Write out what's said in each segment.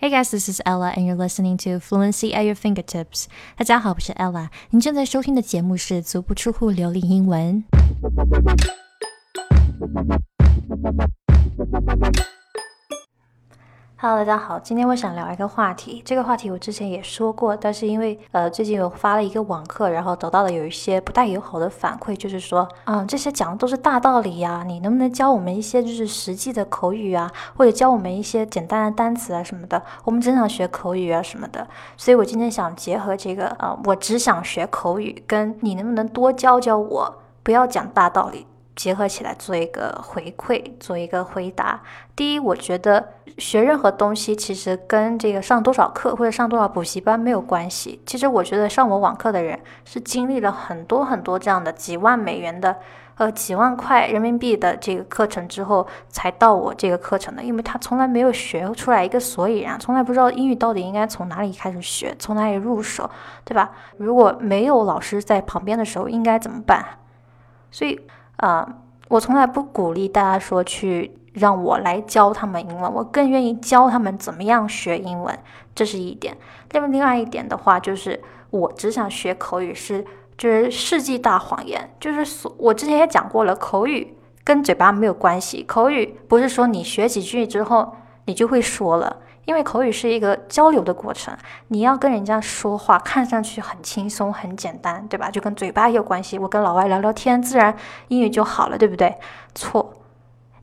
Hey guys, this is Ella, and you're listening to Fluency at Your Fingertips. 大家好，我是 Ella。您正在收听的节目是《足不出户流利英文》。 Hello，大家好，今天我想聊一个话题。这个话题我之前也说过，但是因为呃最近有发了一个网课，然后得到了有一些不太友好的反馈，就是说，嗯，这些讲的都是大道理呀，你能不能教我们一些就是实际的口语啊，或者教我们一些简单的单词啊什么的？我们只想学口语啊什么的。所以我今天想结合这个，呃，我只想学口语，跟你能不能多教教我，不要讲大道理。结合起来做一个回馈，做一个回答。第一，我觉得学任何东西其实跟这个上多少课或者上多少补习班没有关系。其实我觉得上我网课的人是经历了很多很多这样的几万美元的，呃，几万块人民币的这个课程之后，才到我这个课程的。因为他从来没有学出来一个所以然，从来不知道英语到底应该从哪里开始学，从哪里入手，对吧？如果没有老师在旁边的时候，应该怎么办？所以。啊，我从来不鼓励大家说去让我来教他们英文，我更愿意教他们怎么样学英文，这是一点。另外，另外一点的话，就是我只想学口语是就是世纪大谎言，就是所我之前也讲过了，口语跟嘴巴没有关系，口语不是说你学几句之后你就会说了。因为口语是一个交流的过程，你要跟人家说话，看上去很轻松、很简单，对吧？就跟嘴巴有关系。我跟老外聊聊天，自然英语就好了，对不对？错，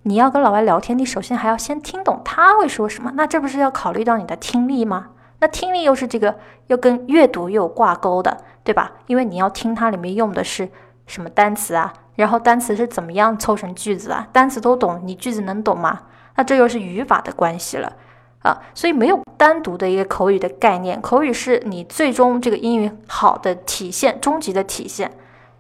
你要跟老外聊天，你首先还要先听懂他会说什么。那这不是要考虑到你的听力吗？那听力又是这个又跟阅读又有挂钩的，对吧？因为你要听它里面用的是什么单词啊，然后单词是怎么样凑成句子啊？单词都懂，你句子能懂吗？那这又是语法的关系了。啊，所以没有单独的一个口语的概念，口语是你最终这个英语好的体现，终极的体现，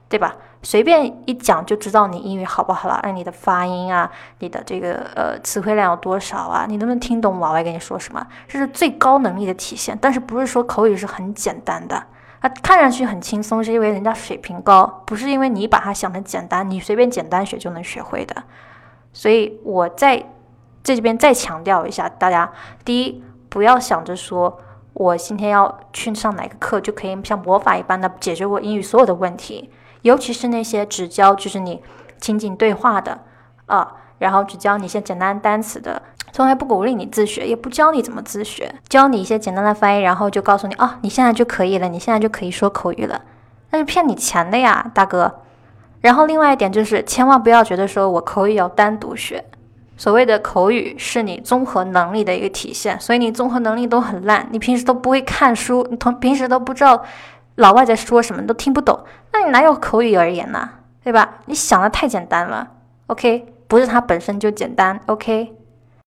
对吧？随便一讲就知道你英语好不好了，而你的发音啊，你的这个呃词汇量有多少啊，你能不能听懂老外跟你说什么？这是最高能力的体现。但是不是说口语是很简单的？它看上去很轻松，是因为人家水平高，不是因为你把它想的简单，你随便简单学就能学会的。所以我在。这边再强调一下，大家第一不要想着说我今天要去上哪个课就可以像魔法一般的解决我英语所有的问题，尤其是那些只教就是你情景对话的啊，然后只教你一些简单单词的，从来不鼓励你自学，也不教你怎么自学，教你一些简单的翻译，然后就告诉你啊，你现在就可以了，你现在就可以说口语了，那是骗你钱的呀，大哥。然后另外一点就是，千万不要觉得说我口语要单独学。所谓的口语是你综合能力的一个体现，所以你综合能力都很烂，你平时都不会看书，你同平时都不知道老外在说什么，你都听不懂，那你哪有口语而言呢？对吧？你想的太简单了，OK？不是它本身就简单，OK？